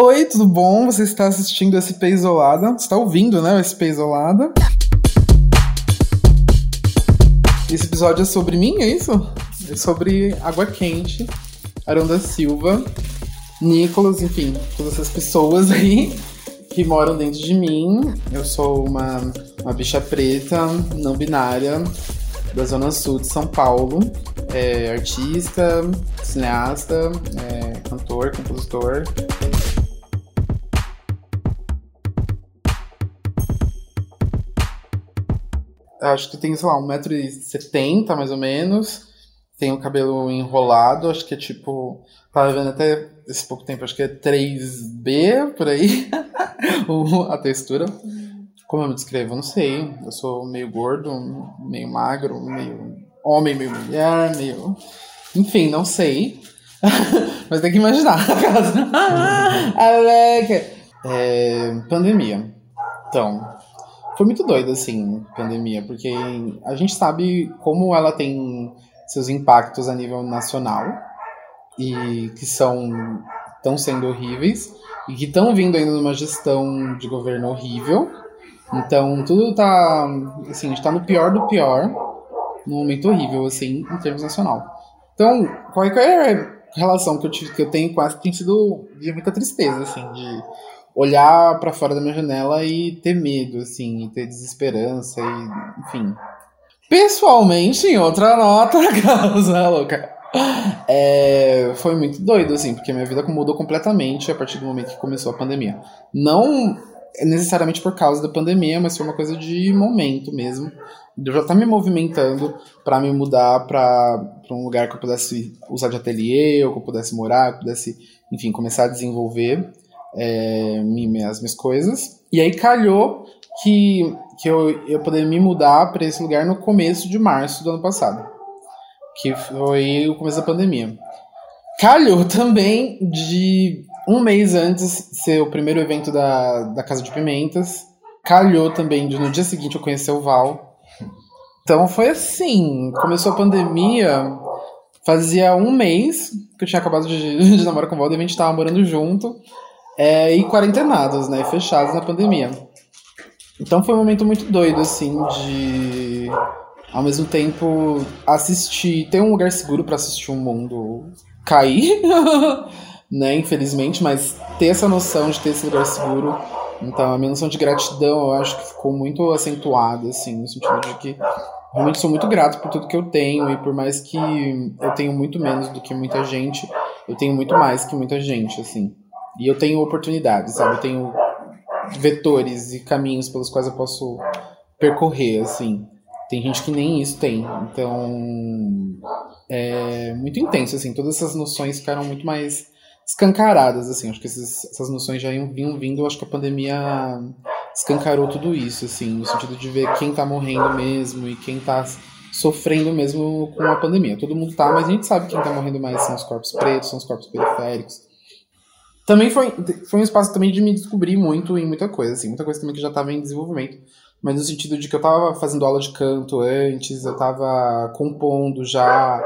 Oi, tudo bom? Você está assistindo SP Isolada? Você está ouvindo, né, o SP Isolada? Esse episódio é sobre mim, é isso? É sobre Água Quente, Arão da Silva, Nicolas, enfim, todas essas pessoas aí que moram dentro de mim. Eu sou uma, uma bicha preta, não binária, da Zona Sul de São Paulo. É, artista, cineasta, é, cantor, compositor. Acho que tem, sei lá, 1,70m mais ou menos. Tem o cabelo enrolado, acho que é tipo. Tava vendo até esse pouco tempo, acho que é 3B por aí. a textura. Como eu me descrevo? Não sei. Eu sou meio gordo, meio magro, meio homem, meio mulher, meio. Enfim, não sei. Mas tem que imaginar. é, pandemia. Então, foi muito doido, assim, pandemia, porque a gente sabe como ela tem seus impactos a nível nacional e que são estão sendo horríveis e que estão vindo ainda numa gestão de governo horrível. Então tudo tá assim, a gente tá no pior do pior, num momento horrível assim, em termos nacional. Então, qualquer relação que eu tive, que eu tenho com essa tem sido de muita tristeza assim, de olhar para fora da minha janela e ter medo, assim, e ter desesperança, e enfim. Pessoalmente, em outra nota, causa louca. É, foi muito doido, assim, porque minha vida mudou completamente a partir do momento que começou a pandemia. Não necessariamente por causa da pandemia, mas foi uma coisa de momento mesmo. Eu já tá me movimentando para me mudar para um lugar que eu pudesse usar de ateliê, ou que eu pudesse morar, que eu pudesse, enfim, começar a desenvolver é, as minhas coisas. E aí calhou que, que eu, eu poderia me mudar para esse lugar no começo de março do ano passado, que foi o começo da pandemia. Calhou também de um mês antes ser o primeiro evento da, da Casa de Pimentas. Calhou também de no dia seguinte eu conhecer o Val. Então foi assim, começou a pandemia, fazia um mês que eu tinha acabado de, de namorar com o Val, e a gente tava morando junto é, e quarentenados, né? Fechados na pandemia. Então foi um momento muito doido, assim, de ao mesmo tempo assistir, ter um lugar seguro para assistir o um mundo cair, né? Infelizmente, mas ter essa noção de ter esse lugar seguro. Então a minha noção de gratidão eu acho que ficou muito acentuada, assim, no sentido de que realmente sou muito grato por tudo que eu tenho e por mais que eu tenho muito menos do que muita gente, eu tenho muito mais que muita gente, assim. E eu tenho oportunidades, sabe? Eu tenho vetores e caminhos pelos quais eu posso percorrer, assim. Tem gente que nem isso tem. Então, é muito intenso, assim. Todas essas noções ficaram muito mais escancaradas, assim. Acho que esses, essas noções já vinham vindo. Acho que a pandemia escancarou tudo isso, assim. No sentido de ver quem tá morrendo mesmo e quem tá sofrendo mesmo com a pandemia. Todo mundo tá, mas a gente sabe quem tá morrendo mais são os corpos pretos, são os corpos periféricos também foi, foi um espaço também de me descobrir muito em muita coisa, assim, muita coisa também que já estava em desenvolvimento, mas no sentido de que eu estava fazendo aula de canto antes, eu estava compondo já,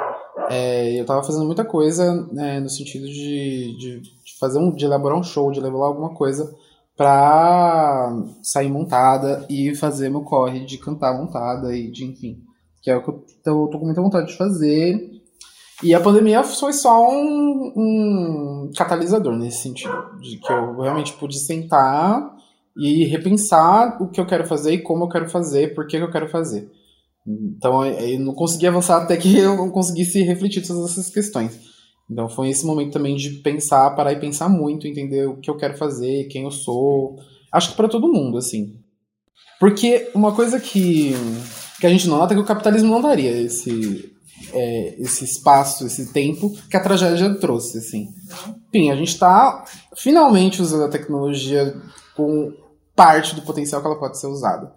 é, eu estava fazendo muita coisa né, no sentido de, de, de, fazer um, de elaborar um show, de levar alguma coisa para sair montada e fazer meu corre de cantar montada e de enfim, que é o que eu tô, tô com muita vontade de fazer e a pandemia foi só um, um catalisador nesse sentido, de que eu realmente pude sentar e repensar o que eu quero fazer e como eu quero fazer, por que eu quero fazer. Então eu não consegui avançar até que eu não conseguisse refletir todas essas questões. Então foi esse momento também de pensar, parar e pensar muito, entender o que eu quero fazer, quem eu sou. Acho que para todo mundo, assim. Porque uma coisa que, que a gente nota é que o capitalismo não daria esse, é, esse espaço, esse tempo que a tragédia trouxe, assim. Enfim, a gente está finalmente usando a tecnologia com parte do potencial que ela pode ser usada.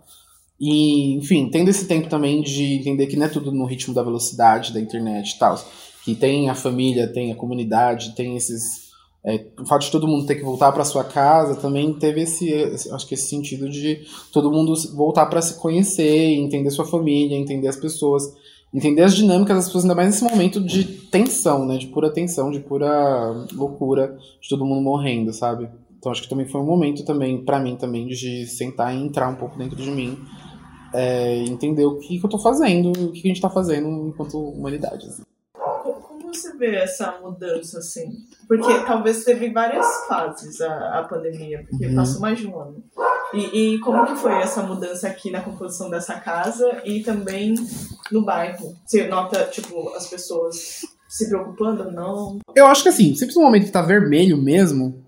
E, enfim, tendo esse tempo também de entender que não é tudo no ritmo da velocidade da internet e tal. Que tem a família, tem a comunidade, tem esses. É, o fato de todo mundo ter que voltar para sua casa também teve esse, acho que esse sentido de todo mundo voltar para se conhecer, entender sua família, entender as pessoas entender as dinâmicas das pessoas, ainda mais nesse momento de tensão, né? De pura tensão, de pura loucura, de todo mundo morrendo, sabe? Então acho que também foi um momento também, para mim também, de sentar e entrar um pouco dentro de mim. É, entender o que, que eu tô fazendo, o que, que a gente tá fazendo enquanto humanidade. Assim. Como você vê essa mudança, assim? Porque talvez teve várias fases a, a pandemia, porque uhum. passou mais de um ano. E, e, como que foi essa mudança aqui na composição dessa casa e também no bairro? Você nota, tipo, as pessoas se preocupando ou não? Eu acho que assim, sempre no momento que tá vermelho mesmo,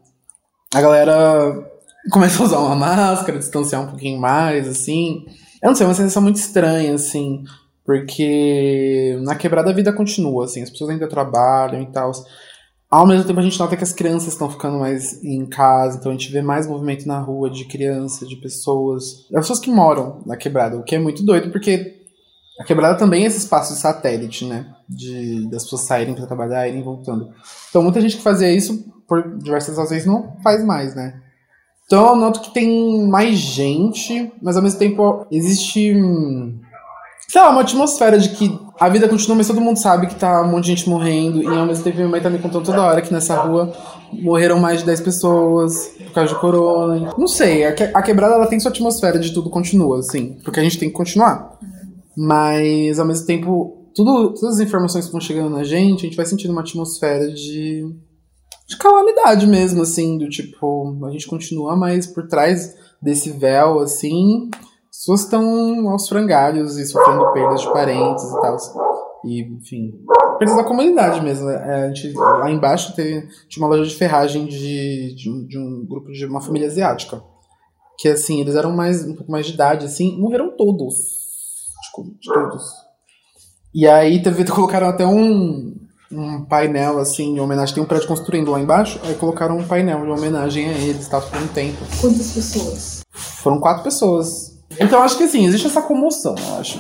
a galera começa a usar uma máscara, distanciar um pouquinho mais, assim. Eu não sei, é uma sensação muito estranha, assim, porque na quebrada a vida continua, assim, as pessoas ainda trabalham e tal. Ao mesmo tempo a gente nota que as crianças estão ficando mais em casa, então a gente vê mais movimento na rua de crianças, de pessoas, das pessoas que moram na quebrada, o que é muito doido, porque a quebrada também é esse espaço de satélite, né? De, das pessoas saírem para trabalhar, irem voltando. Então muita gente que fazia isso por diversas razões não faz mais, né? Então eu noto que tem mais gente, mas ao mesmo tempo existe, sei lá, uma atmosfera de que a vida continua, mas todo mundo sabe que tá um monte de gente morrendo. E ao mesmo tempo minha mãe tá me contando toda hora que nessa rua morreram mais de 10 pessoas por causa de corona. Não sei, a quebrada ela tem sua atmosfera de tudo continua, assim, porque a gente tem que continuar. Mas ao mesmo tempo, tudo, todas as informações que vão chegando na gente, a gente vai sentindo uma atmosfera de de calamidade mesmo, assim, do tipo, a gente continua, mas por trás desse véu, assim, as pessoas estão aos frangalhos e sofrendo perdas de parentes e tal. E, enfim, perdas da comunidade mesmo. É, a gente, lá embaixo tem, tinha uma loja de ferragem de, de, de, um grupo de uma família asiática. Que, assim, eles eram mais, um pouco mais de idade, assim, morreram todos. Tipo, de todos. E aí teve, colocaram até um, um painel, assim, em homenagem. Tem um prédio construindo lá embaixo, aí colocaram um painel de homenagem a eles, tá? Por um tempo. Quantas pessoas? Foram quatro pessoas. Então acho que assim, existe essa comoção, eu acho.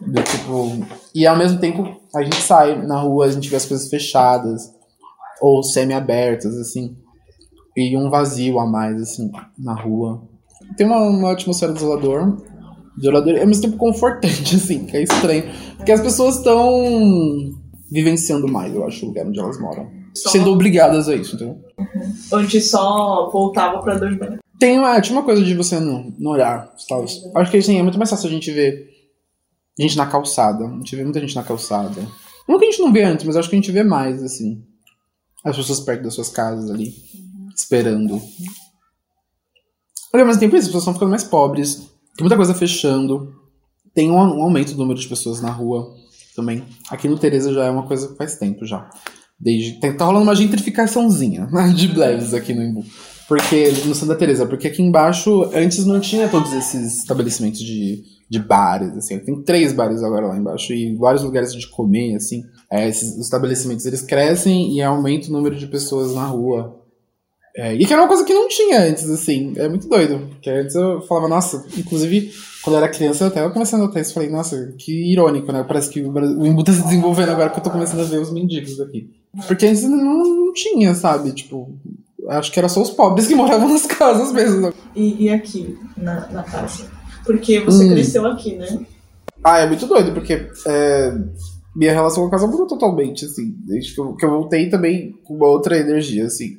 Do, tipo, e ao mesmo tempo a gente sai na rua, a gente vê as coisas fechadas ou semi-abertas, assim, e um vazio a mais, assim, na rua. Tem uma, uma atmosfera desolador, desolador e ao mesmo tempo confortante, assim, que é estranho. Porque as pessoas estão vivenciando mais, eu acho, o lugar onde elas moram. Só... Sendo obrigadas a isso, entendeu? Uhum. Onde só voltava pra dormir. Tem uma, tinha uma coisa de você não, não olhar, tal. Acho que assim, é muito mais fácil a gente ver gente na calçada. A gente vê muita gente na calçada. Não que a gente não vê antes, mas acho que a gente vê mais, assim. As pessoas perto das suas casas ali, uhum. esperando. Ao mesmo tempo, as pessoas estão ficando mais pobres. Tem muita coisa fechando. Tem um, um aumento do número de pessoas na rua também. Aqui no Tereza já é uma coisa que faz tempo já. Desde, tá, tá rolando uma gentrificaçãozinha de bleves aqui no Imbu. Porque, no Santa Teresa, porque aqui embaixo antes não tinha todos esses estabelecimentos de, de bares, assim. Tem três bares agora lá embaixo e vários lugares de comer, assim. É, esses estabelecimentos eles crescem e aumenta o número de pessoas na rua. É, e que era uma coisa que não tinha antes, assim. É muito doido. Porque antes eu falava, nossa, inclusive, quando eu era criança, eu até começando a notar isso, falei, nossa, que irônico, né? Parece que o, o Imbu tá se desenvolvendo agora que eu tô começando a ver os mendigos aqui. Porque antes não, não tinha, sabe? Tipo, acho que era só os pobres que moravam nas casas mesmo. E, e aqui, na, na casa? Porque você hum. cresceu aqui, né? Ah, é muito doido, porque é, minha relação com a casa mudou totalmente, assim. Desde que eu, que eu voltei também com uma outra energia, assim.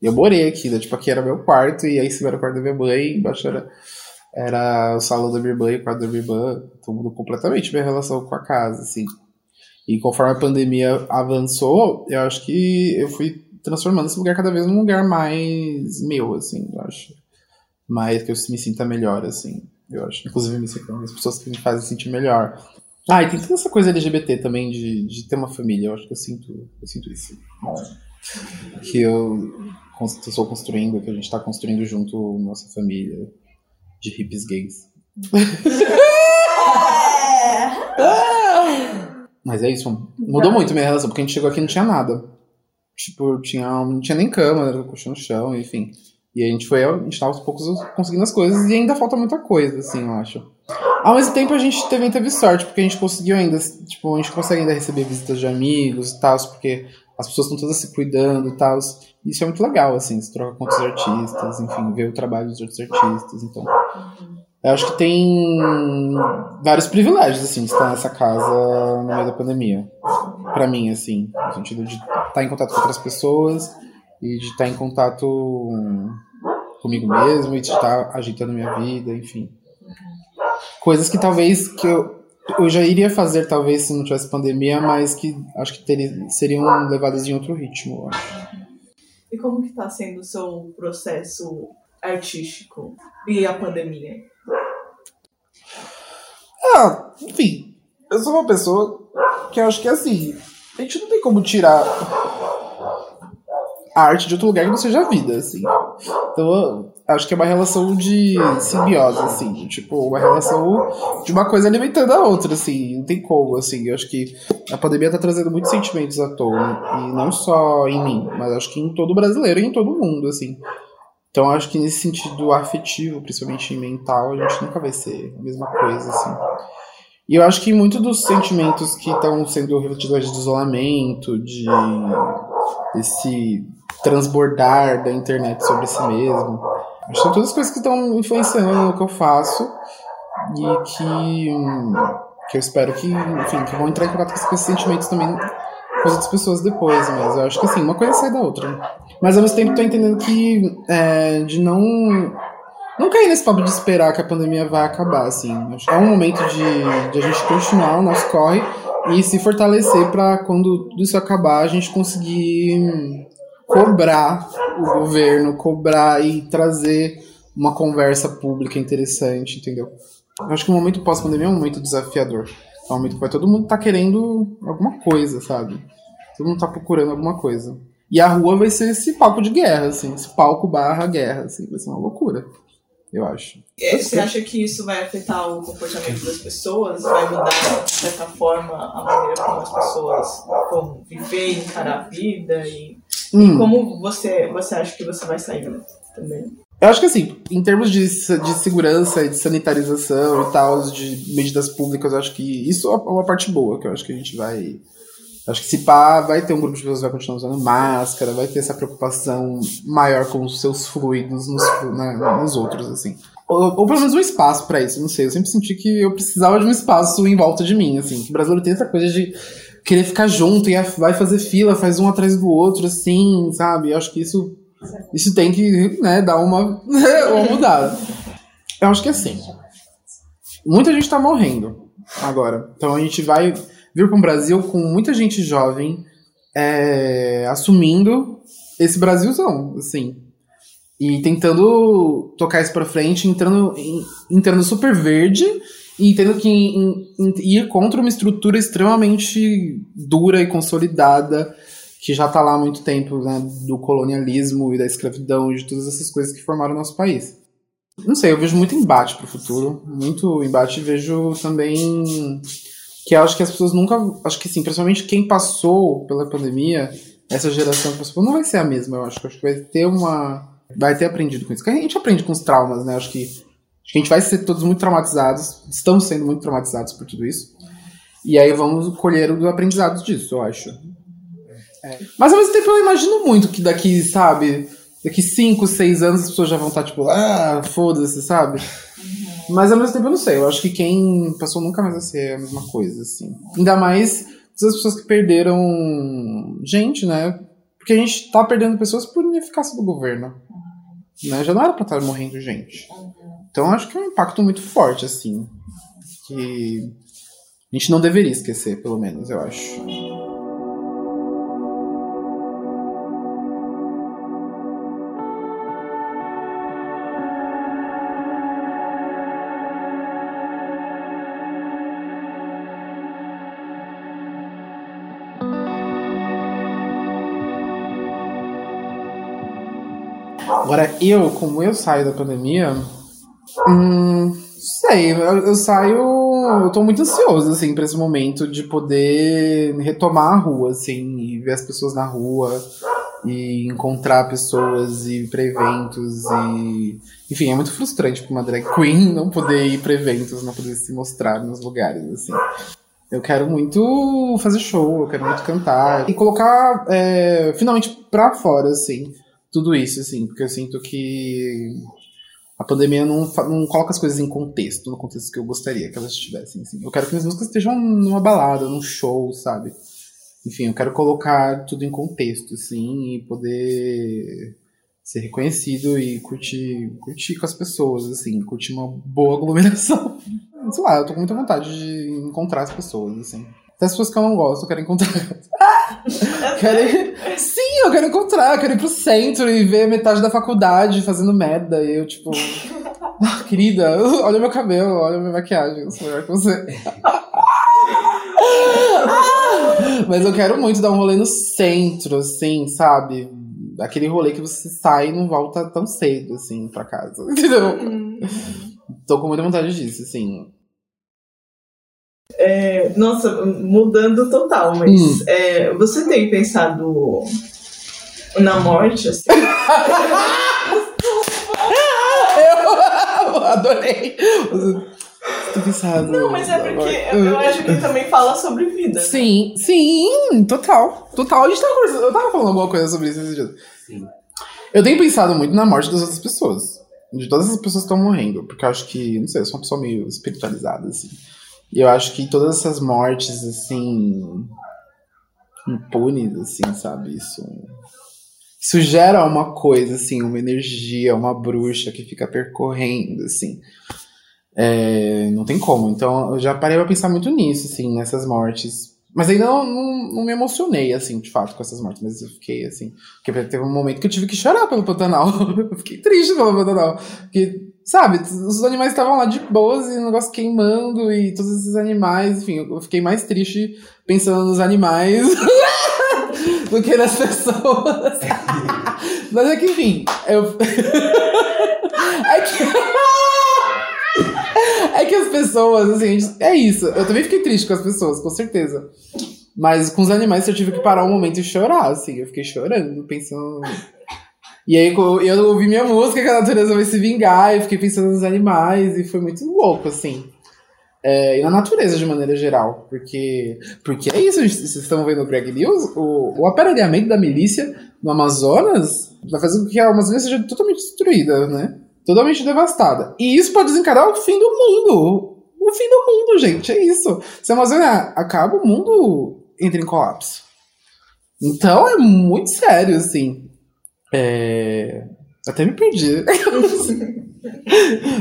Eu morei aqui, né? Tipo, aqui era meu quarto, e aí cima era o quarto da minha mãe, embaixo era, era o salão da minha irmã e o quarto da minha irmã. Então mudou completamente minha relação com a casa, assim. E conforme a pandemia avançou, eu acho que eu fui transformando esse lugar cada vez num lugar mais meu, assim, eu acho. Mais que eu me sinta melhor, assim, eu acho. Inclusive, me sinto as pessoas que me fazem sentir melhor. Ah, e tem toda essa coisa LGBT também, de, de ter uma família, eu acho que eu sinto, eu sinto isso. Que eu estou construindo, que a gente está construindo junto nossa família de hippies gays. Mas é isso, mudou muito minha relação, porque a gente chegou aqui e não tinha nada. Tipo, tinha, não tinha nem cama, era colchão no chão, enfim. E a gente foi, a gente tava aos poucos conseguindo as coisas e ainda falta muita coisa, assim, eu acho. Ao mesmo tempo a gente também teve sorte, porque a gente conseguiu ainda, tipo, a gente consegue ainda receber visitas de amigos e tal, porque as pessoas estão todas se cuidando e tal. Isso é muito legal, assim, se troca com outros artistas, enfim, ver o trabalho dos outros artistas, então. Eu acho que tem vários privilégios, assim, de estar nessa casa no meio da pandemia. para mim, assim, no sentido de estar em contato com outras pessoas e de estar em contato comigo mesmo e de estar ajeitando minha vida, enfim. Coisas que talvez que eu, eu já iria fazer talvez se não tivesse pandemia, mas que acho que teria, seriam levadas em outro ritmo. E como que está sendo o seu processo artístico e a pandemia? Ah, enfim, eu sou uma pessoa que acho que é assim, a gente não tem como tirar a arte de outro lugar que não seja a vida, assim. Então, acho que é uma relação de simbiose, assim. Tipo, uma relação de uma coisa alimentando a outra, assim. Não tem como, assim. Eu acho que a pandemia tá trazendo muitos sentimentos à tona. E não só em mim, mas acho que em todo brasileiro e em todo mundo, assim. Então, acho que nesse sentido afetivo, principalmente mental, a gente nunca vai ser a mesma coisa, assim. E eu acho que muitos dos sentimentos que estão sendo refletidos de isolamento, de esse transbordar da internet sobre si mesmo, acho que são todas as coisas que estão influenciando no que eu faço e que, que eu espero que, enfim, que vão entrar em contato com esses sentimentos também com as outras pessoas depois, mas eu acho que assim, uma coisa sai da outra. Mas ao mesmo tempo tô entendendo que é, de não não cair nesse papo de esperar que a pandemia vai acabar, assim. É um momento de, de a gente continuar o nosso corre e se fortalecer para quando tudo isso acabar a gente conseguir cobrar o governo, cobrar e trazer uma conversa pública interessante, entendeu? Eu acho que o momento pós-pandemia é um momento desafiador. É um momento que vai todo mundo tá querendo alguma coisa, sabe? Todo mundo tá procurando alguma coisa. E a rua vai ser esse palco de guerra, assim, esse palco barra guerra, assim, vai ser uma loucura eu acho. Você acha que isso vai afetar o comportamento das pessoas? Vai mudar, de certa forma, a maneira como as pessoas vão viver encarar a vida? E, hum. e como você, você acha que você vai sair também? Eu acho que assim, em termos de, de segurança e de sanitarização e tal, de medidas públicas, eu acho que isso é uma parte boa, que eu acho que a gente vai Acho que se pá, vai ter um grupo de pessoas que vai continuar usando máscara, vai ter essa preocupação maior com os seus fluidos nos, né, nos outros, assim. Ou, ou, pelo menos um espaço para isso, não sei. Eu sempre senti que eu precisava de um espaço em volta de mim, assim. O brasileiro tem essa coisa de querer ficar junto e vai fazer fila, faz um atrás do outro, assim, sabe? Eu acho que isso, isso tem que né, dar uma, uma mudada. Eu acho que é assim. Muita gente tá morrendo agora. Então a gente vai vir para um Brasil com muita gente jovem é, assumindo esse Brasilzão, assim. E tentando tocar isso para frente, entrando, entrando super verde e tendo que ir contra uma estrutura extremamente dura e consolidada que já está lá há muito tempo, né, do colonialismo e da escravidão e de todas essas coisas que formaram o nosso país. Não sei, eu vejo muito embate para o futuro, muito embate, vejo também que acho que as pessoas nunca. Acho que sim, principalmente quem passou pela pandemia, essa geração que passou, não vai ser a mesma, eu acho. Acho que vai ter uma. Vai ter aprendido com isso. A gente aprende com os traumas, né? Acho que, acho que a gente vai ser todos muito traumatizados, estamos sendo muito traumatizados por tudo isso. E aí vamos colher o aprendizado disso, eu acho. É. Mas ao mesmo tempo eu imagino muito que daqui, sabe, daqui 5, 6 anos as pessoas já vão estar tipo, ah, foda-se, sabe? Mas ao mesmo tempo eu não sei. Eu acho que quem passou nunca mais vai ser a mesma coisa, assim. Ainda mais as pessoas que perderam gente, né? Porque a gente tá perdendo pessoas por ineficácia do governo. Né? Já não era pra estar morrendo gente. Então acho que é um impacto muito forte, assim. Que a gente não deveria esquecer, pelo menos, eu acho. Agora, eu, como eu saio da pandemia, hum, sei, eu, eu, saio. Eu tô muito ansioso, assim, pra esse momento de poder retomar a rua, assim, e ver as pessoas na rua, e encontrar pessoas, e ir pra eventos, e. Enfim, é muito frustrante pra uma drag queen não poder ir pra eventos, não poder se mostrar nos lugares, assim. Eu quero muito fazer show, eu quero muito cantar, e colocar é, finalmente pra fora, assim tudo isso, assim, porque eu sinto que a pandemia não, não coloca as coisas em contexto, no contexto que eu gostaria que elas estivessem. Assim. Eu quero que minhas músicas estejam numa balada, num show, sabe? enfim, eu quero colocar tudo em contexto, assim, e poder ser reconhecido e curtir, curtir com as pessoas, assim, curtir uma boa aglomeração. Sei lá, eu tô com muita vontade de encontrar as pessoas, assim. Até as pessoas que eu não gosto, eu quero encontrar. quero ir... Sim, eu quero encontrar, eu quero ir pro centro e ver metade da faculdade fazendo merda. E eu, tipo. Ah, querida, olha meu cabelo, olha minha maquiagem, eu sou melhor que você. Mas eu quero muito dar um rolê no centro, assim, sabe? Aquele rolê que você sai e não volta tão cedo, assim, pra casa. Entendeu? Uhum. Tô com muita vontade disso, assim. É, nossa, mudando total, mas hum. é, você tem pensado na morte? Assim? eu adorei. Não, mas é porque eu, eu acho que ele também fala sobre vida. Sim, sim, total. Total. A gente tava conversando, eu tava falando alguma coisa sobre isso esse dia. Sim. Eu tenho pensado muito na morte das outras pessoas. De todas as pessoas que estão morrendo. Porque eu acho que, não sei, eu sou uma pessoa meio espiritualizada, assim. E eu acho que todas essas mortes, assim, impunes, assim, sabe? Isso, isso gera uma coisa, assim, uma energia, uma bruxa que fica percorrendo, assim. É, não tem como. Então eu já parei pra pensar muito nisso, assim, nessas mortes. Mas ainda não, não, não, me emocionei, assim, de fato, com essas mortes. Mas eu fiquei, assim. Porque teve um momento que eu tive que chorar pelo Pantanal. eu fiquei triste pelo Pantanal. Porque Sabe, os animais estavam lá de boas e o negócio queimando e todos esses animais, enfim, eu fiquei mais triste pensando nos animais do que nas pessoas. Mas é que, enfim, eu. é que. é que as pessoas, assim, é isso. Eu também fiquei triste com as pessoas, com certeza. Mas com os animais eu tive que parar um momento e chorar, assim. Eu fiquei chorando, pensando. E aí eu ouvi minha música, que a natureza vai se vingar, e fiquei pensando nos animais, e foi muito louco, assim. É, e na natureza de maneira geral. Porque, porque é isso, vocês estão vendo o Greg News, o, o aparelhamento da milícia no Amazonas vai fazer com que a Amazônia seja totalmente destruída, né? Totalmente devastada. E isso pode desencadear o fim do mundo. O fim do mundo, gente, é isso. Se a Amazônia acaba, o mundo entra em colapso. Então é muito sério, assim. É... Até me perdi.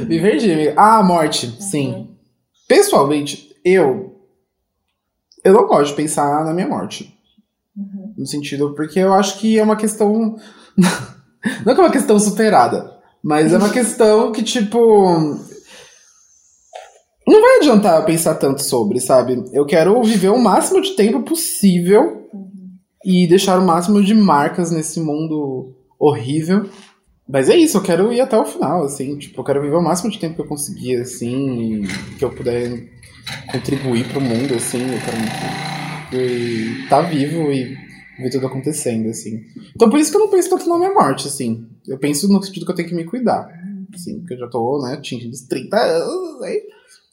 me perdi. Ah, morte, uhum. sim. Pessoalmente, eu. Eu não gosto de pensar na minha morte. Uhum. No sentido, porque eu acho que é uma questão. não que é uma questão superada, mas é uma questão que, tipo. Não vai adiantar pensar tanto sobre, sabe? Eu quero viver o máximo de tempo possível uhum. e deixar o máximo de marcas nesse mundo horrível. Mas é isso, eu quero ir até o final, assim, tipo, eu quero viver o máximo de tempo que eu conseguir, assim, que eu puder contribuir pro mundo, assim, eu quero estar tá vivo e ver tudo acontecendo, assim. Então por isso que eu não penso tanto na minha morte, assim. Eu penso no sentido que eu tenho que me cuidar, assim, porque eu já tô, né, atingindo os 30 anos, aí.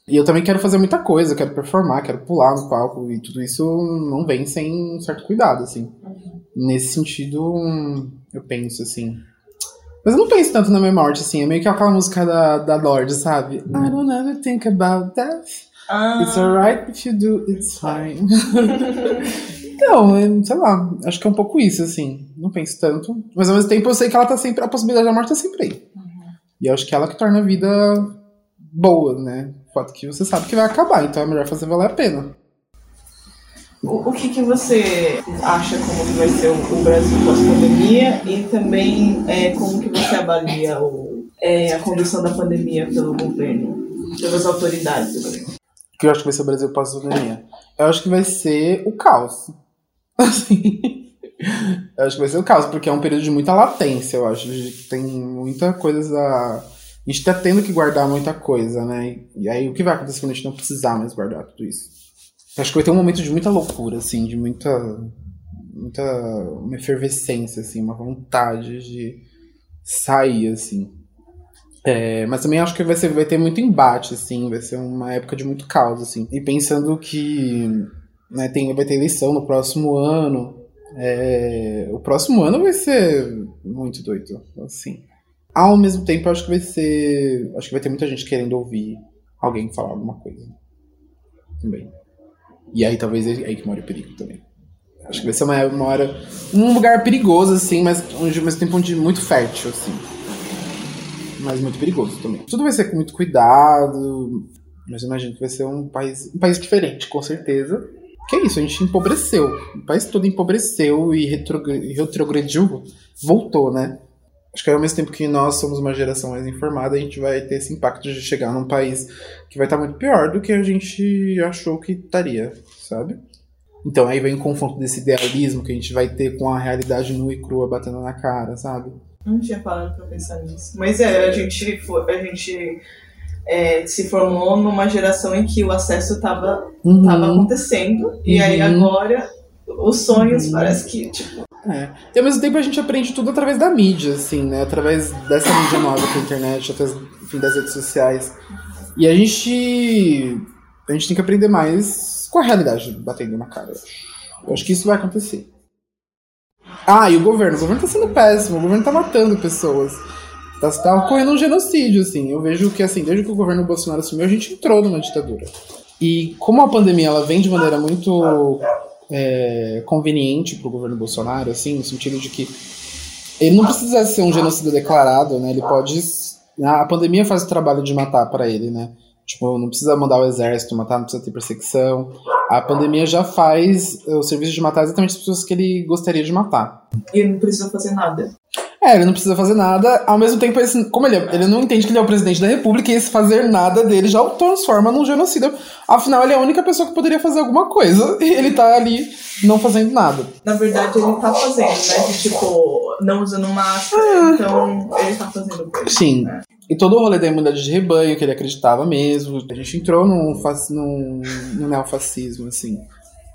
E eu também quero fazer muita coisa, quero performar, quero pular no palco, e tudo isso não vem sem um certo cuidado, assim. Nesse sentido, eu penso, assim. Mas eu não penso tanto na minha morte, assim. É meio que aquela música da, da Lorde, sabe? I don't ever think about death. Ah. It's alright if you do, it's fine. então, é, sei lá, acho que é um pouco isso, assim. Não penso tanto. Mas ao mesmo tempo eu sei que ela tá sempre. A possibilidade da morte tá sempre aí. Uhum. E eu acho que é ela que torna a vida boa, né? O fato que você sabe que vai acabar, então é melhor fazer valer a pena. O, o que, que você acha como que vai ser o, o Brasil pós-pandemia e também é, como que você avalia o, é, a condução da pandemia pelo governo, pelas autoridades? O que eu acho que vai ser o Brasil pós-pandemia? Eu acho que vai ser o caos. Assim. Eu acho que vai ser o caos, porque é um período de muita latência, eu acho. Tem muita coisa. A gente tá tendo que guardar muita coisa, né? E aí o que vai acontecer quando a gente não precisar mais guardar tudo isso? Acho que vai ter um momento de muita loucura, assim, de muita. muita. uma efervescência, assim, uma vontade de sair, assim. É, mas também acho que vai, ser, vai ter muito embate, assim, vai ser uma época de muito caos, assim. E pensando que né, tem, vai ter eleição no próximo ano. É, o próximo ano vai ser muito doido, assim. Ao mesmo tempo, acho que vai ser. Acho que vai ter muita gente querendo ouvir alguém falar alguma coisa. Também. E aí talvez é aí que mora o perigo também. Acho que vai ser uma, uma hora. Um lugar perigoso, assim, mas onde, ao mesmo tempo onde muito fértil, assim. Mas muito perigoso também. Tudo vai ser com muito cuidado. Mas imagino que vai ser um país, um país diferente, com certeza. Que é isso, a gente empobreceu. O país todo empobreceu e retrogrediu, voltou, né? Acho que ao mesmo tempo que nós somos uma geração mais informada, a gente vai ter esse impacto de chegar num país que vai estar muito pior do que a gente achou que estaria, sabe? Então aí vem o confronto desse idealismo que a gente vai ter com a realidade nua e crua batendo na cara, sabe? Não tinha parado pra pensar nisso. Mas é, a gente, a gente é, se formou numa geração em que o acesso estava uhum. Tava acontecendo. Uhum. E aí uhum. agora os sonhos uhum. parece que, tipo. É. E ao mesmo tempo a gente aprende tudo através da mídia, assim, né? Através dessa mídia nova que é a internet, através enfim, das redes sociais. E a gente. A gente tem que aprender mais com a realidade batendo na cara. Eu acho que isso vai acontecer. Ah, e o governo? O governo tá sendo péssimo, o governo tá matando pessoas. Tá, tá ocorrendo um genocídio, assim. Eu vejo que, assim, desde que o governo Bolsonaro assumiu, a gente entrou numa ditadura. E como a pandemia ela vem de maneira muito é, conveniente pro governo Bolsonaro, assim, no sentido de que ele não precisa ser um genocida declarado, né? Ele pode. A pandemia faz o trabalho de matar para ele, né? Tipo, não precisa mandar o exército matar, não precisa ter perseguição. A pandemia já faz o serviço de matar exatamente as pessoas que ele gostaria de matar. E ele não precisa fazer nada. É, ele não precisa fazer nada. Ao mesmo tempo, esse, como ele, é, ele não entende que ele é o presidente da república, e esse fazer nada dele já o transforma num genocida. Afinal, ele é a única pessoa que poderia fazer alguma coisa. E ele tá ali não fazendo nada. Na verdade, ele tá fazendo, né? De, tipo, não usando máscara. Ah. Então, ele tá fazendo coisa. Sim. Né? E todo o rolê da imunidade de rebanho, que ele acreditava mesmo. A gente entrou num, num, num neofascismo, assim.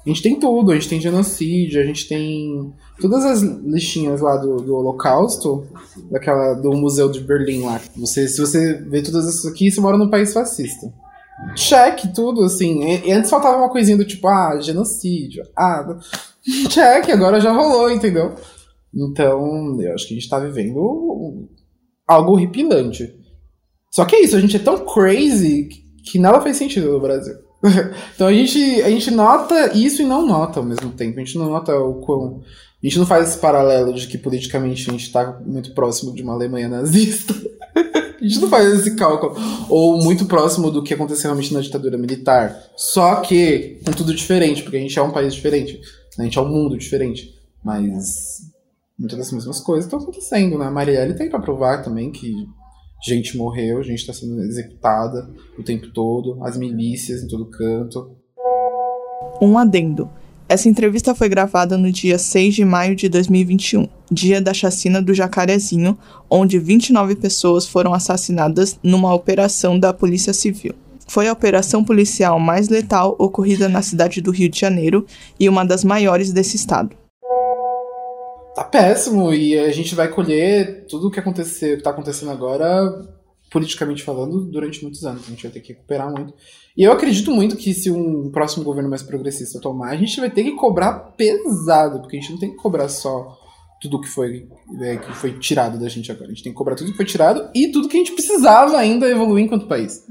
A gente tem tudo, a gente tem genocídio, a gente tem todas as listinhas lá do, do Holocausto, daquela do Museu de Berlim lá. Você, se você vê todas essas aqui, você mora num país fascista. Cheque, tudo, assim. E antes faltava uma coisinha do tipo, ah, genocídio. Ah, cheque, agora já rolou, entendeu? Então, eu acho que a gente tá vivendo algo horripilante. Só que é isso, a gente é tão crazy que nada faz sentido no Brasil. então a gente, a gente nota isso e não nota ao mesmo tempo. A gente não nota o quão. A gente não faz esse paralelo de que politicamente a gente está muito próximo de uma Alemanha nazista. a gente não faz esse cálculo. Ou muito próximo do que aconteceu realmente na ditadura militar. Só que com tudo diferente, porque a gente é um país diferente. A gente é um mundo diferente. Mas muitas das mesmas coisas estão acontecendo, né? A Marielle tem para provar também que gente morreu, gente está sendo executada o tempo todo, as milícias em todo canto. Um adendo. Essa entrevista foi gravada no dia 6 de maio de 2021, dia da chacina do Jacarezinho, onde 29 pessoas foram assassinadas numa operação da Polícia Civil. Foi a operação policial mais letal ocorrida na cidade do Rio de Janeiro e uma das maiores desse estado tá péssimo e a gente vai colher tudo o que aconteceu, que tá acontecendo agora, politicamente falando, durante muitos anos. A gente vai ter que recuperar muito. E eu acredito muito que se um próximo governo mais progressista tomar, a gente vai ter que cobrar pesado, porque a gente não tem que cobrar só tudo que foi, é, que foi tirado da gente agora. A gente tem que cobrar tudo que foi tirado e tudo que a gente precisava ainda evoluir enquanto país.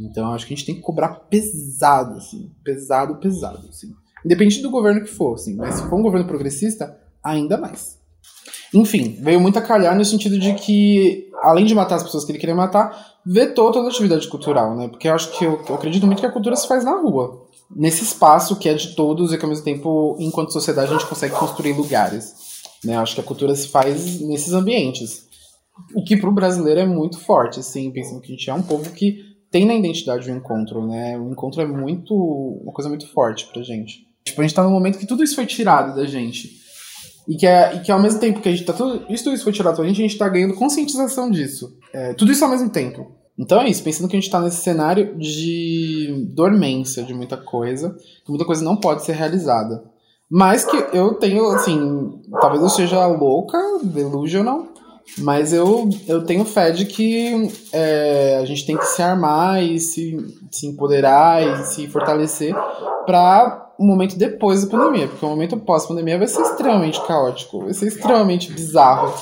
Então acho que a gente tem que cobrar pesado, assim. Pesado, pesado, assim. Independente do governo que for, assim. Mas se for um governo progressista, ainda mais. Enfim, veio muito a calhar no sentido de que, além de matar as pessoas que ele queria matar, vetou toda a atividade cultural, né? Porque eu acho que eu, eu acredito muito que a cultura se faz na rua. Nesse espaço que é de todos e que ao mesmo tempo, enquanto sociedade, a gente consegue construir lugares. Né? Eu acho que a cultura se faz nesses ambientes. O que para o brasileiro é muito forte, assim, pensando que a gente é um povo que tem na identidade o encontro, né? O encontro é muito uma coisa muito forte pra gente. Tipo, a gente tá num momento que tudo isso foi tirado da gente. E que, é, e que ao mesmo tempo que a gente tá tudo isso, tudo isso foi tirado da gente, a gente tá ganhando conscientização disso. É, tudo isso ao mesmo tempo. Então é isso, pensando que a gente tá nesse cenário de dormência de muita coisa, que muita coisa não pode ser realizada. Mas que eu tenho, assim, talvez eu seja louca, delusional, mas eu, eu tenho fé de que é, a gente tem que se armar e se, se empoderar e se fortalecer para o momento depois da pandemia, porque o momento pós-pandemia vai ser extremamente caótico, vai ser extremamente bizarro,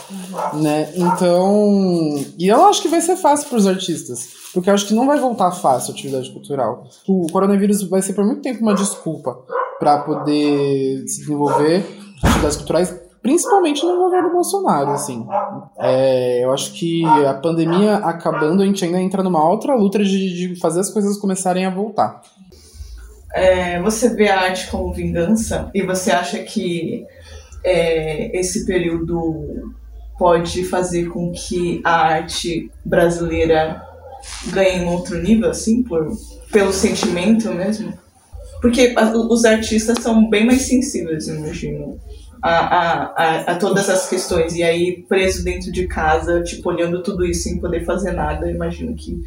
né? Então, e eu acho que vai ser fácil para os artistas, porque eu acho que não vai voltar fácil a atividade cultural. O coronavírus vai ser por muito tempo uma desculpa para poder se desenvolver atividades culturais, principalmente no governo Bolsonaro, assim. É, eu acho que a pandemia acabando, a gente ainda entra numa outra luta de, de fazer as coisas começarem a voltar. É, você vê a arte como vingança e você acha que é, esse período pode fazer com que a arte brasileira ganhe um outro nível, assim, por, pelo sentimento mesmo? Porque os artistas são bem mais sensíveis, imagino, a, a, a, a, todas as questões. E aí, preso dentro de casa, tipo, olhando tudo isso sem poder fazer nada, imagino que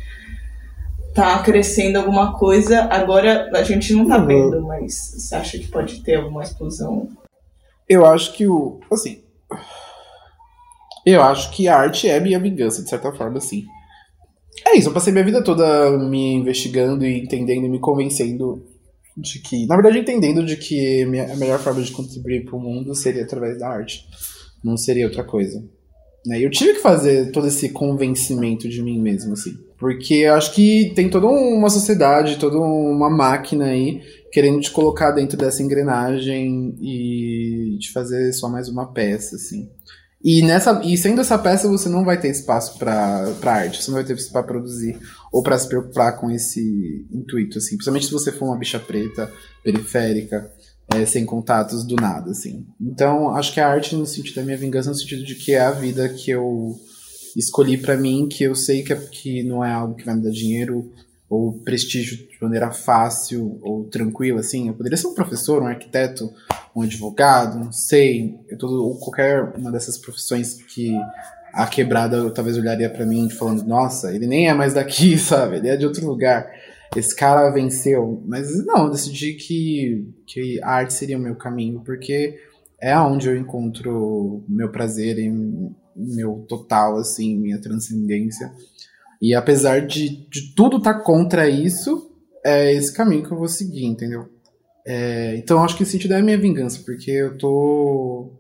tá crescendo alguma coisa. Agora a gente não tá uhum. vendo, mas você acha que pode ter alguma explosão? Eu acho que o. Assim. Eu acho que a arte é minha vingança, de certa forma, sim. É isso, eu passei minha vida toda me investigando e entendendo e me convencendo de que. Na verdade, entendendo de que a melhor forma de contribuir para o mundo seria através da arte. Não seria outra coisa. Né? Eu tive que fazer todo esse convencimento de mim mesmo, assim. Porque eu acho que tem toda uma sociedade, toda uma máquina aí querendo te colocar dentro dessa engrenagem e te fazer só mais uma peça, assim. E, nessa, e sendo essa peça, você não vai ter espaço para arte, você não vai ter espaço para produzir ou para se preocupar com esse intuito, assim. Principalmente se você for uma bicha preta, periférica, é, sem contatos do nada, assim. Então, acho que a arte, no sentido da minha vingança, no sentido de que é a vida que eu escolhi para mim, que eu sei que, é, que não é algo que vai me dar dinheiro ou prestígio de maneira fácil ou tranquila, assim. Eu poderia ser um professor, um arquiteto, um advogado, não sei, eu ou qualquer uma dessas profissões que a quebrada talvez olharia para mim falando, nossa, ele nem é mais daqui, sabe? Ele é de outro lugar. Esse cara venceu. Mas não, eu decidi que, que a arte seria o meu caminho, porque é onde eu encontro meu prazer e meu total, assim, minha transcendência. E apesar de, de tudo estar tá contra isso, é esse caminho que eu vou seguir, entendeu? É, então acho que esse sentido é a minha vingança, porque eu tô.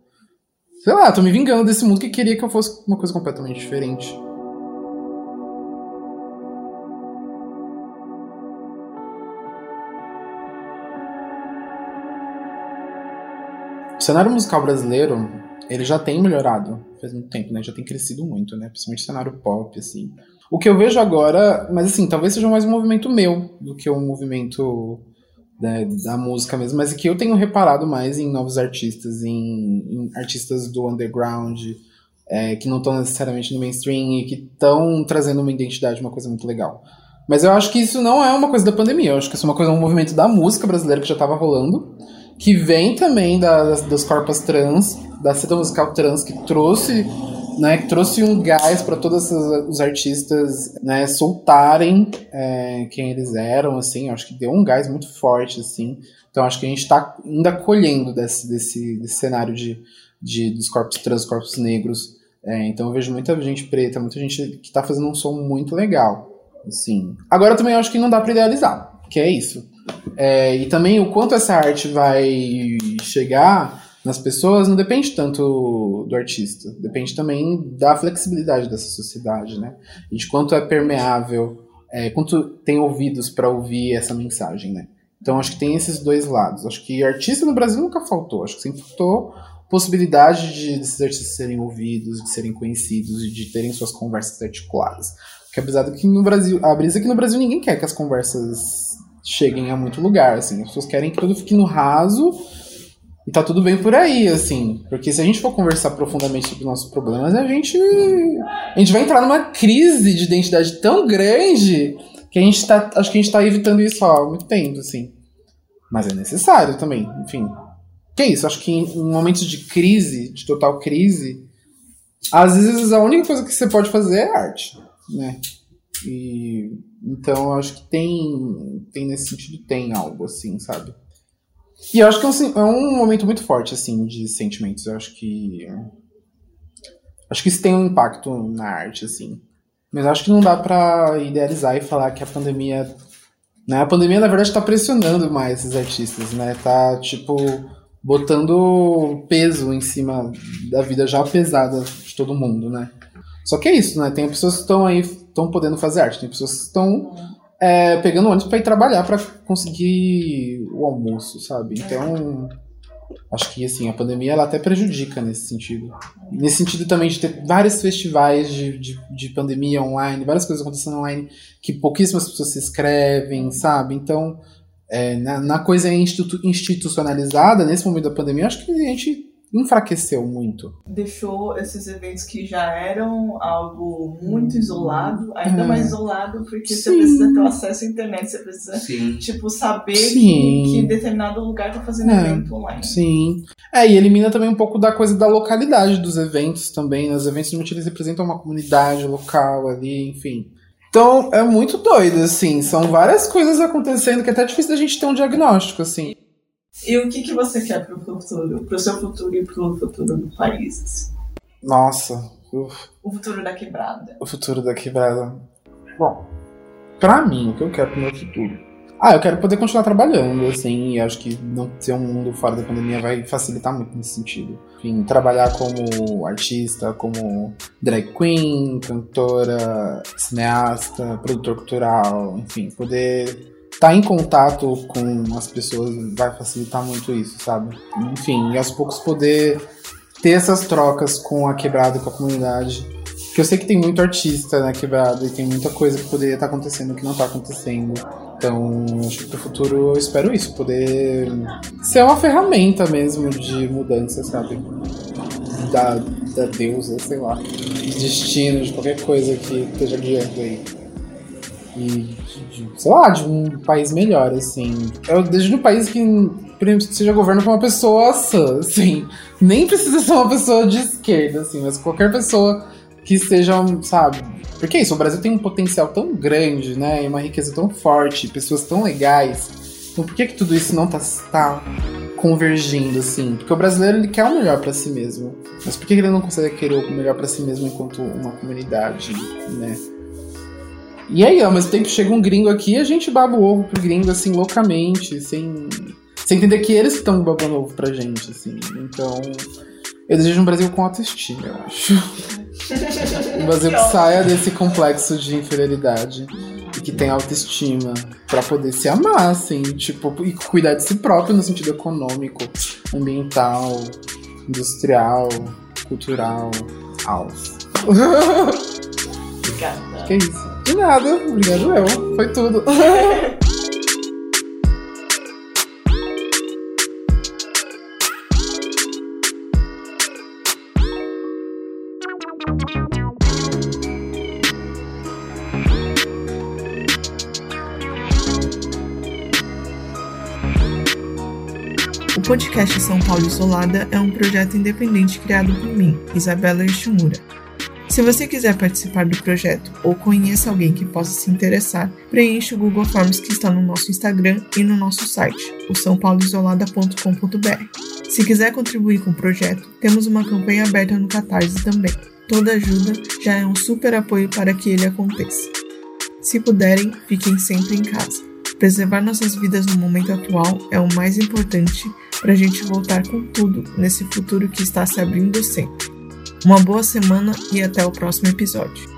Sei lá, tô me vingando desse mundo que queria que eu fosse uma coisa completamente diferente. O cenário musical brasileiro, ele já tem melhorado faz muito tempo, né? Já tem crescido muito, né? Principalmente cenário pop, assim. O que eu vejo agora, mas assim, talvez seja mais um movimento meu do que um movimento né, da música mesmo, mas é que eu tenho reparado mais em novos artistas, em, em artistas do underground, é, que não estão necessariamente no mainstream e que estão trazendo uma identidade, uma coisa muito legal. Mas eu acho que isso não é uma coisa da pandemia, eu acho que isso é uma coisa, um movimento da música brasileira que já estava rolando, que vem também da, das, das corpas trans, da cena musical trans, que trouxe né, que trouxe um gás para todos os artistas né, soltarem é, quem eles eram, assim, acho que deu um gás muito forte, assim. Então acho que a gente está ainda colhendo desse, desse, desse cenário de, de, dos corpos trans, corpos negros. É, então eu vejo muita gente preta, muita gente que está fazendo um som muito legal, assim. Agora também acho que não dá para idealizar, que é isso. É, e também o quanto essa arte vai chegar nas pessoas não depende tanto do artista, depende também da flexibilidade dessa sociedade, né? E de quanto é permeável, é, quanto tem ouvidos para ouvir essa mensagem, né? Então acho que tem esses dois lados. Acho que artista no Brasil nunca faltou, acho que sempre faltou possibilidade de esses artistas serem ouvidos, de serem conhecidos e de terem suas conversas articuladas. Porque apesar do que no Brasil, a brisa é que no Brasil ninguém quer que as conversas cheguem a muito lugar, assim. As pessoas querem que tudo fique no raso e tá tudo bem por aí, assim. Porque se a gente for conversar profundamente sobre nossos problemas, a gente. A gente vai entrar numa crise de identidade tão grande que a gente tá. Acho que a gente tá evitando isso há muito tempo, assim. Mas é necessário também, enfim. Que é isso? Acho que em momentos de crise, de total crise, às vezes a única coisa que você pode fazer é arte, né? E então acho que tem tem nesse sentido tem algo assim, sabe? E eu acho que é um, é um momento muito forte, assim, de sentimentos. Eu acho que. Acho que isso tem um impacto na arte, assim. Mas acho que não dá pra idealizar e falar que a pandemia. Né? A pandemia, na verdade, tá pressionando mais esses artistas, né? Tá, tipo, botando peso em cima da vida já pesada de todo mundo, né? Só que é isso, né? Tem pessoas que estão aí, estão podendo fazer arte, tem pessoas que estão é, pegando ônibus para ir trabalhar para conseguir o almoço, sabe? Então, acho que assim, a pandemia ela até prejudica nesse sentido. Nesse sentido também de ter vários festivais de, de, de pandemia online, várias coisas acontecendo online que pouquíssimas pessoas se inscrevem, sabe? Então, é, na, na, coisa institu institucionalizada, nesse momento da pandemia, acho que a gente enfraqueceu muito. Deixou esses eventos que já eram algo muito isolado, ainda é. mais isolado, porque Sim. você precisa ter acesso à internet, você precisa, Sim. tipo, saber que, que, determinado lugar está fazendo é. evento online. Sim. É, e elimina também um pouco da coisa da localidade dos eventos também. Né? Os eventos normalmente eles representam uma comunidade local ali, enfim. Então, é muito doido, assim. São várias coisas acontecendo que é até difícil da gente ter um diagnóstico, assim. E o que, que você quer pro futuro? Pro seu futuro e pro futuro do país? Assim? Nossa. Uf. O futuro da quebrada. O futuro da quebrada. Bom, pra mim, o que eu quero pro meu futuro? Ah, eu quero poder continuar trabalhando, assim, e acho que não ter um mundo fora da pandemia vai facilitar muito nesse sentido. Enfim, trabalhar como artista, como drag queen, cantora, cineasta, produtor cultural, enfim, poder tá em contato com as pessoas vai facilitar muito isso, sabe? Enfim, e aos poucos poder ter essas trocas com a quebrada, com a comunidade. Porque eu sei que tem muito artista na quebrada e tem muita coisa que poderia estar tá acontecendo que não está acontecendo. Então, acho que pro futuro eu espero isso, poder ser uma ferramenta mesmo de mudança, sabe? Da, da deusa, sei lá. De destino, de qualquer coisa que esteja guiando aí e de, sei lá, de um país melhor, assim. Eu desejo um país que, seja governo por uma pessoa sã, assim. Nem precisa ser uma pessoa de esquerda, assim, mas qualquer pessoa que seja, sabe? Porque é isso, o Brasil tem um potencial tão grande, né? E uma riqueza tão forte, pessoas tão legais. Então por que que tudo isso não tá, tá convergindo, assim? Porque o brasileiro, ele quer o melhor para si mesmo. Mas por que ele não consegue querer o melhor para si mesmo enquanto uma comunidade, né? E aí, ao mesmo tempo, chega um gringo aqui e a gente baba o ovo pro gringo, assim, loucamente, sem, sem entender que eles estão babando ovo pra gente, assim. Então, eu desejo um Brasil com autoestima, eu acho. um Brasil que saia desse complexo de inferioridade e que tenha autoestima para poder se amar, assim, tipo, e cuidar de si próprio no sentido econômico, ambiental, industrial, cultural, aos. Obrigada. Que isso. De nada, obrigado eu. Foi tudo. O podcast São Paulo Isolada é um projeto independente criado por mim, Isabela Ishimura. Se você quiser participar do projeto ou conheça alguém que possa se interessar, preencha o Google Forms que está no nosso Instagram e no nosso site, o sãopauloisolada.com.br. Se quiser contribuir com o projeto, temos uma campanha aberta no Catarse também. Toda ajuda já é um super apoio para que ele aconteça. Se puderem, fiquem sempre em casa. Preservar nossas vidas no momento atual é o mais importante para a gente voltar com tudo nesse futuro que está se abrindo sempre. Uma boa semana e até o próximo episódio.